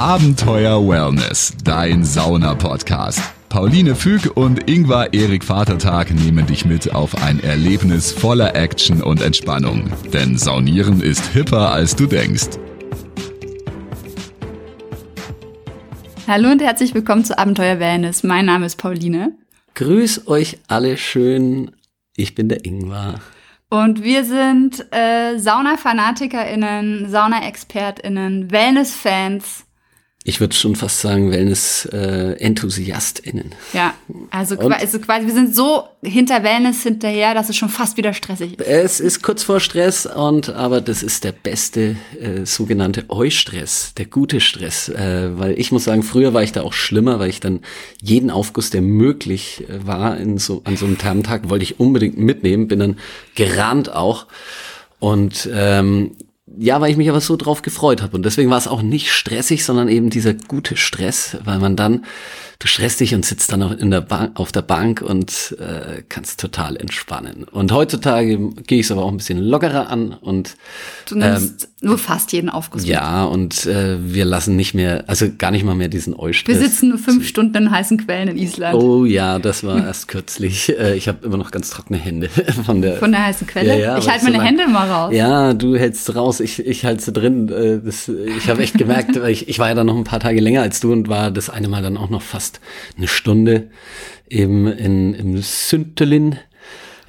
Abenteuer Wellness, dein Sauna-Podcast. Pauline Füg und Ingvar Erik Vatertag nehmen dich mit auf ein Erlebnis voller Action und Entspannung. Denn Saunieren ist hipper, als du denkst. Hallo und herzlich willkommen zu Abenteuer Wellness. Mein Name ist Pauline. Grüß euch alle schön. Ich bin der Ingvar. Und wir sind äh, Sauna-FanatikerInnen, Sauna-ExpertInnen, Wellness-Fans ich würde schon fast sagen, Wellness-EnthusiastInnen. Äh, ja, also, also quasi, wir sind so hinter Wellness hinterher, dass es schon fast wieder stressig ist. Es ist kurz vor Stress und aber das ist der beste äh, sogenannte Eustress, der gute Stress. Äh, weil ich muss sagen, früher war ich da auch schlimmer, weil ich dann jeden Aufguss, der möglich äh, war in so, an so einem Thermtag, wollte ich unbedingt mitnehmen, bin dann gerannt auch. Und ähm, ja, weil ich mich aber so drauf gefreut habe. Und deswegen war es auch nicht stressig, sondern eben dieser gute Stress, weil man dann du stresst dich und sitzt dann in der Bank, auf der Bank und äh, kannst total entspannen. Und heutzutage gehe ich es aber auch ein bisschen lockerer an und du nimmst ähm, nur fast jeden Aufguss. Ja, und äh, wir lassen nicht mehr, also gar nicht mal mehr diesen Eustress. Wir sitzen nur fünf Stunden in heißen Quellen in Island. Oh ja, das war erst kürzlich. Äh, ich habe immer noch ganz trockene Hände von der von der heißen Quelle. Ja, ja, ich halte meine so Hände mal raus. Ja, du hältst sie raus, ich, ich halte drin. Äh, das, ich habe echt gemerkt, ich, ich war ja dann noch ein paar Tage länger als du und war das eine Mal dann auch noch fast fast eine Stunde eben in, im Süntelin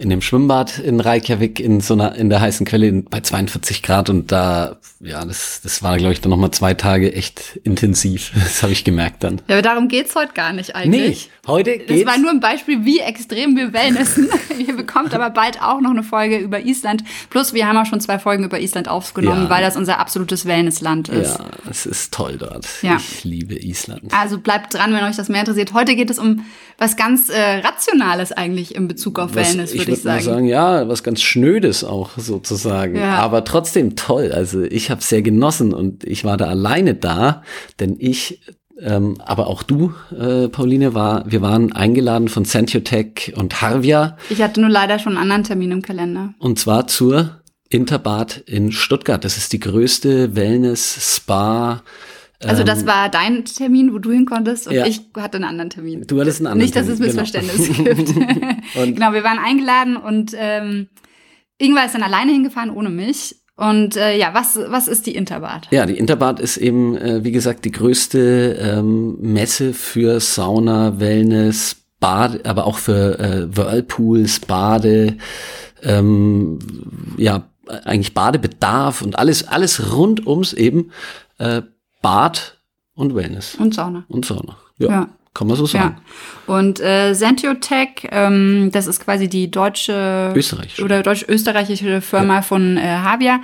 in dem Schwimmbad in Reykjavik in so einer in der heißen Quelle bei 42 Grad und da ja das das war glaube ich dann noch mal zwei Tage echt intensiv. Das habe ich gemerkt dann. Ja aber darum geht's heute gar nicht eigentlich. Nee, heute geht's das war nur ein Beispiel wie extrem wir wellnessen ihr bekommt aber bald auch noch eine Folge über Island. Plus wir haben auch schon zwei Folgen über Island aufgenommen ja. weil das unser absolutes Wellnessland ist. Ja es ist toll dort. Ja. ich liebe Island. Also bleibt dran wenn euch das mehr interessiert. Heute geht es um was ganz äh, rationales eigentlich in Bezug auf was, Wellness würde ich sagen. sagen, ja, was ganz Schnödes auch sozusagen. Ja. Aber trotzdem toll. Also ich habe sehr genossen und ich war da alleine da, denn ich ähm, aber auch du, äh, Pauline, war, wir waren eingeladen von Sentiotech und Harvia. Ich hatte nur leider schon einen anderen Termin im Kalender. Und zwar zur Interbad in Stuttgart. Das ist die größte Wellness-Spa- also das ähm, war dein Termin, wo du hin konntest und ja. ich hatte einen anderen Termin. Du hattest einen anderen Nicht, dass es Missverständnis genau. gibt. genau, wir waren eingeladen und ähm, Ingwer ist dann alleine hingefahren ohne mich. Und äh, ja, was, was ist die Interbad? Ja, die Interbad ist eben, äh, wie gesagt, die größte ähm, Messe für Sauna, Wellness, Bad, aber auch für äh, Whirlpools, Bade, ähm, ja, eigentlich Badebedarf und alles, alles rund ums eben äh, Bad und Wellness. Und Sauna. Und Sauna. Ja. ja. Kann man so sagen. Ja. Und äh, Sentiotech, ähm, das ist quasi die deutsche österreichische oder deutsch-österreichische Firma ja. von äh, Havia.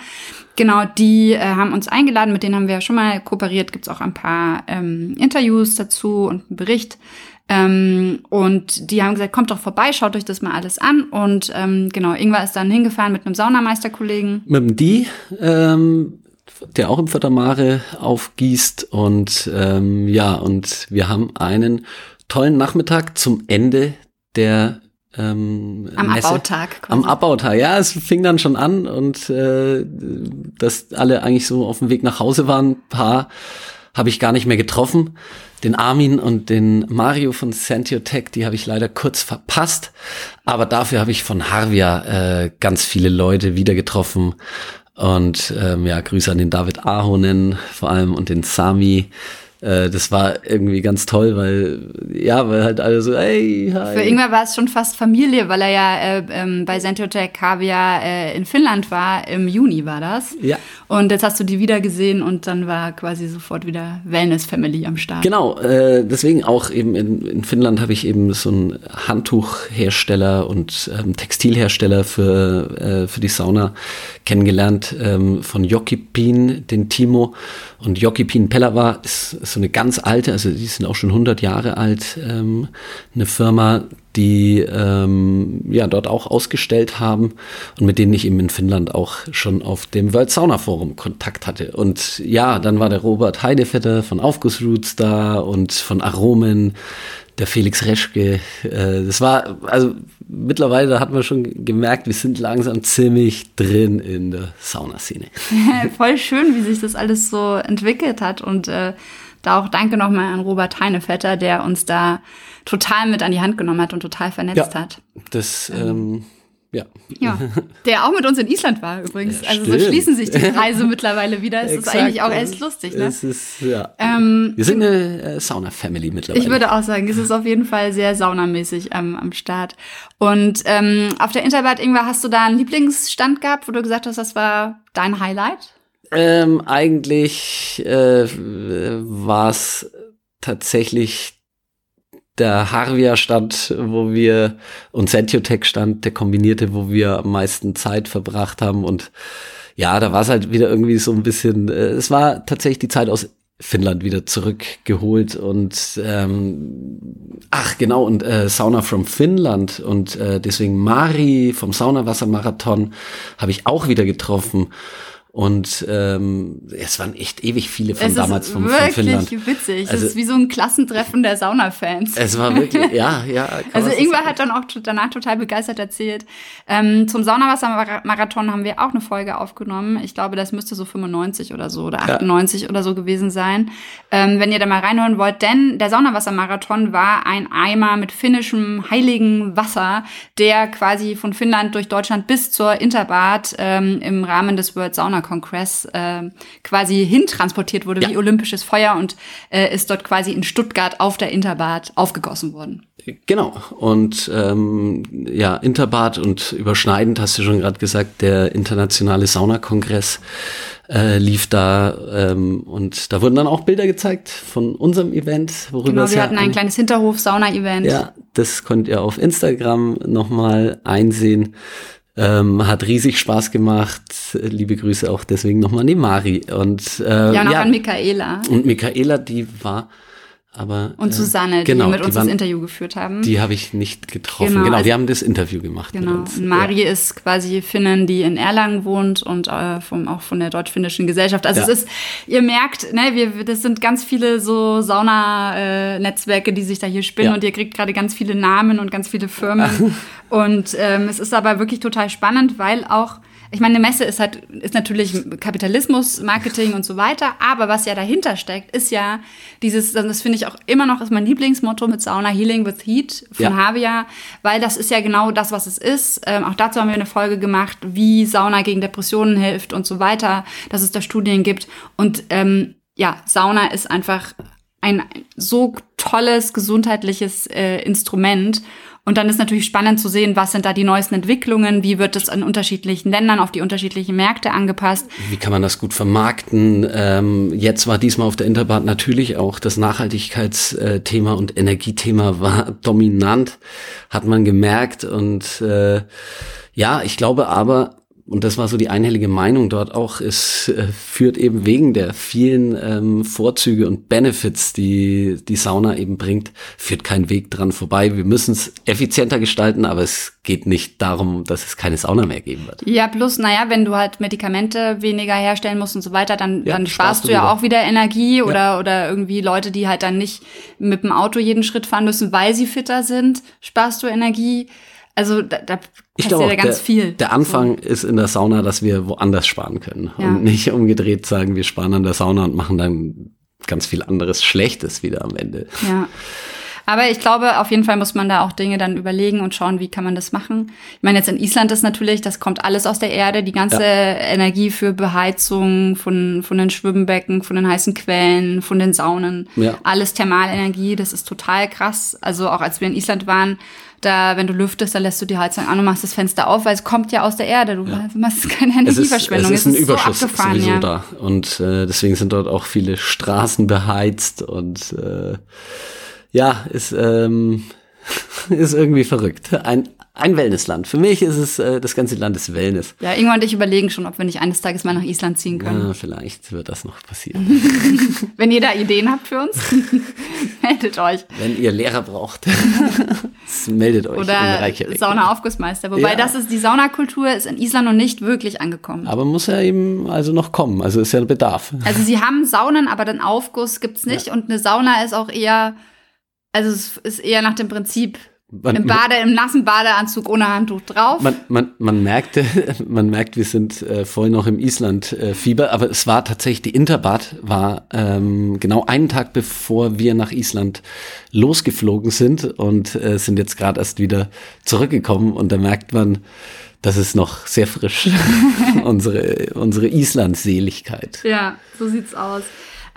Genau, die äh, haben uns eingeladen, mit denen haben wir ja schon mal kooperiert. Gibt's auch ein paar ähm, Interviews dazu und einen Bericht. Ähm, und die haben gesagt, kommt doch vorbei, schaut euch das mal alles an. Und ähm, genau, Ingwer ist dann hingefahren mit einem Saunameisterkollegen. Mit dem Die, ähm, der auch im Fördermare aufgießt. Und ähm, ja, und wir haben einen tollen Nachmittag zum Ende der ähm, am Messe. Abbautag. Quasi. Am Abbautag, ja, es fing dann schon an und äh, dass alle eigentlich so auf dem Weg nach Hause waren, ein paar habe ich gar nicht mehr getroffen. Den Armin und den Mario von Santiotech, die habe ich leider kurz verpasst. Aber dafür habe ich von Harvia äh, ganz viele Leute wieder getroffen. Und ähm, ja, Grüße an den David Ahonen vor allem und den Sami. Äh, das war irgendwie ganz toll, weil ja, weil halt alle so, hey, hi. Für Ingmar war es schon fast Familie, weil er ja äh, ähm, bei Sentotech Kaviar äh, in Finnland war. Im Juni war das. Ja. Und jetzt hast du die wieder gesehen und dann war quasi sofort wieder Wellness Family am Start. Genau, äh, deswegen auch eben in, in Finnland habe ich eben so einen Handtuchhersteller und ähm, Textilhersteller für, äh, für die Sauna kennengelernt ähm, von Jokipin, den Timo. Und Jokipin Pellava ist so eine ganz alte, also die sind auch schon 100 Jahre alt, ähm, eine Firma, die ähm, ja dort auch ausgestellt haben und mit denen ich eben in Finnland auch schon auf dem World Sauna Forum Kontakt hatte. Und ja, dann war der Robert Heidevetter von Aufgussroots da und von Aromen, der Felix Reschke. Äh, das war, also mittlerweile hat man schon gemerkt, wir sind langsam ziemlich drin in der Saunaszene. Voll schön, wie sich das alles so entwickelt hat und äh, da auch danke nochmal an Robert Heinevetter, der uns da total mit an die Hand genommen hat und total vernetzt ja, hat. Das, ähm, ja. Ja, der auch mit uns in Island war übrigens. Ja, also so schließen sich die Kreise mittlerweile wieder. Es ist eigentlich auch echt lustig, ne? Es ist, ja. Ähm, Wir sind eine äh, Sauna-Family mittlerweile. Ich würde auch sagen, es ist auf jeden Fall sehr saunamäßig ähm, am Start. Und ähm, auf der Interbad, Ingwer, hast du da einen Lieblingsstand gehabt, wo du gesagt hast, das war dein Highlight? Ähm, eigentlich äh, war es tatsächlich der Harvia-Stand, wo wir, und Sentiotech-Stand, der kombinierte, wo wir am meisten Zeit verbracht haben. Und ja, da war es halt wieder irgendwie so ein bisschen, äh, es war tatsächlich die Zeit aus Finnland wieder zurückgeholt und ähm, ach genau und äh, Sauna from Finnland und äh, deswegen Mari vom Saunawassermarathon habe ich auch wieder getroffen und ähm, es waren echt ewig viele von es damals vom, von Finnland. Wirklich witzig. Also, es ist wie so ein Klassentreffen der Sauna-Fans. Es war wirklich, ja, ja. Also Ingwer hat dann auch danach total begeistert erzählt. Ähm, zum Saunawasser-Marathon haben wir auch eine Folge aufgenommen. Ich glaube, das müsste so 95 oder so oder 98 ja. oder so gewesen sein. Ähm, wenn ihr da mal reinhören wollt, denn der Saunawasser-Marathon war ein Eimer mit finnischem heiligen Wasser, der quasi von Finnland durch Deutschland bis zur Interbad ähm, im Rahmen des World Sauna Kongress äh, quasi hintransportiert wurde ja. wie olympisches Feuer und äh, ist dort quasi in Stuttgart auf der Interbad aufgegossen worden. Genau. Und ähm, ja, Interbad und überschneidend hast du schon gerade gesagt, der internationale Saunakongress äh, lief da ähm, und da wurden dann auch Bilder gezeigt von unserem Event, worüber genau, wir hatten ein kleines Hinterhof-Sauna-Event. Ja, das könnt ihr auf Instagram nochmal einsehen. Ähm, hat riesig Spaß gemacht. Liebe Grüße auch deswegen nochmal an die Mari. Und, äh, ja, noch ja, an Michaela. Und Michaela, die war aber und Susanne, genau, die mit uns die waren, das Interview geführt haben. Die habe ich nicht getroffen. Genau, genau die haben das Interview gemacht. Genau. Und Mari ja. ist quasi Finnin, die in Erlangen wohnt und äh, vom, auch von der deutsch-finnischen Gesellschaft. Also ja. es ist, ihr merkt, ne, wir, das sind ganz viele so Sauna-Netzwerke, die sich da hier spinnen ja. und ihr kriegt gerade ganz viele Namen und ganz viele Firmen. und ähm, es ist aber wirklich total spannend, weil auch ich meine, eine Messe ist halt, ist natürlich Kapitalismus, Marketing und so weiter, aber was ja dahinter steckt, ist ja dieses, das finde ich auch immer noch, ist mein Lieblingsmotto mit Sauna Healing with Heat von ja. Havia, weil das ist ja genau das, was es ist. Ähm, auch dazu haben wir eine Folge gemacht, wie Sauna gegen Depressionen hilft und so weiter, dass es da Studien gibt. Und ähm, ja, Sauna ist einfach ein so tolles gesundheitliches äh, Instrument. Und dann ist natürlich spannend zu sehen, was sind da die neuesten Entwicklungen, wie wird es in unterschiedlichen Ländern auf die unterschiedlichen Märkte angepasst. Wie kann man das gut vermarkten? Ähm, jetzt war diesmal auf der Interbahn natürlich auch das Nachhaltigkeitsthema und Energiethema war dominant, hat man gemerkt. Und äh, ja, ich glaube aber, und das war so die einhellige Meinung dort auch, es äh, führt eben wegen der vielen ähm, Vorzüge und Benefits, die die Sauna eben bringt, führt kein Weg dran vorbei. Wir müssen es effizienter gestalten, aber es geht nicht darum, dass es keine Sauna mehr geben wird. Ja, plus, naja, wenn du halt Medikamente weniger herstellen musst und so weiter, dann, ja, dann sparst du ja wieder. auch wieder Energie oder, ja. oder irgendwie Leute, die halt dann nicht mit dem Auto jeden Schritt fahren müssen, weil sie fitter sind, sparst du Energie. Also da, da ich glaube, ja ganz der, viel. Der Anfang so. ist in der Sauna, dass wir woanders sparen können ja. und nicht umgedreht sagen, wir sparen an der Sauna und machen dann ganz viel anderes Schlechtes wieder am Ende. Ja. Aber ich glaube, auf jeden Fall muss man da auch Dinge dann überlegen und schauen, wie kann man das machen. Ich meine, jetzt in Island ist natürlich, das kommt alles aus der Erde, die ganze ja. Energie für Beheizung von, von den Schwimmbecken, von den heißen Quellen, von den Saunen, ja. alles Thermalenergie, das ist total krass. Also auch als wir in Island waren, da, wenn du lüftest, da lässt du die Heizung an und machst das Fenster auf, weil es kommt ja aus der Erde. Du ja. machst keine Energieverschwendung. Es ist, es ist ein Überschuss so sowieso ja. da. Und äh, deswegen sind dort auch viele Straßen beheizt und äh, ja, ist ähm, ist irgendwie verrückt. Ein, ein Wellnessland. Für mich ist es, äh, das ganze Land ist Wellness. Ja, irgendwann und ich überlegen schon, ob wir nicht eines Tages mal nach Island ziehen können. Ja, vielleicht wird das noch passieren. Wenn ihr da Ideen habt für uns, meldet euch. Wenn ihr Lehrer braucht, meldet euch. Oder Sauna-Aufgussmeister. Wobei Ja. das ist, die Saunakultur ist in Island noch nicht wirklich angekommen. Aber muss ja eben also noch kommen. Also ist ja ein Bedarf. Also sie haben Saunen, aber den Aufguss gibt's nicht. Und eine Sauna ist auch eher, also es ist eher nach dem Prinzip Man- im Bade, im nassen Badeanzug ohne Handtuch drauf. Man, man, man merkte, man merkt, wir sind äh, voll noch im Island-Fieber, aber es war tatsächlich, die Interbad war ähm, genau einen Tag bevor wir nach Island losgeflogen sind und äh, sind jetzt gerade erst wieder zurückgekommen und da merkt man, das ist noch sehr frisch, unsere, unsere Island-Seligkeit. ja, so sieht's aus.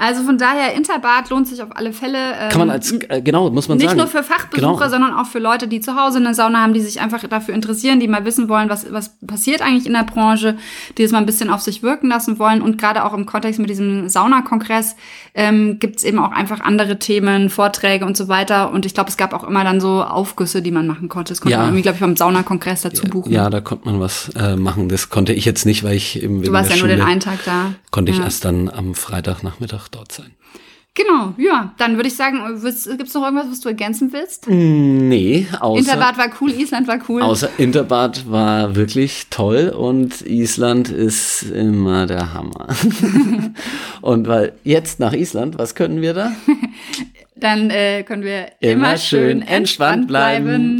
Also von daher, Interbad lohnt sich auf alle Fälle. ähm, Kann man als, äh, genau, muss man Nicht sagen. nur für Fachbesucher, Genau. sondern auch für Leute, die zu Hause eine Sauna haben, die sich einfach dafür interessieren, die mal wissen wollen, was, was passiert eigentlich in der Branche, die es mal ein bisschen auf sich wirken lassen wollen. Und gerade auch im Kontext mit diesem Saunakongress ähm, gibt es eben auch einfach andere Themen, Vorträge und so weiter. Und ich glaube, es gab auch immer dann so Aufgüsse, die man machen konnte. Das konnte Ja. man irgendwie, glaube ich, beim Saunakongress dazu buchen. Ja, da konnte man was äh, machen. Das konnte ich jetzt nicht, weil ich im du warst ja nur den einen Tag da. konnte ich ja. erst dann am Freitagnachmittag dort sein. Genau, ja. Dann würde ich sagen, gibt es noch irgendwas, was du ergänzen willst? Nee, außer, Interbad war cool, Island war cool. außer Interbad war wirklich toll und Island ist immer der Hammer. und weil jetzt nach Island, was können wir da? Dann äh, können wir Immer immer, schön schön entspannt entspannt bleiben. bleiben.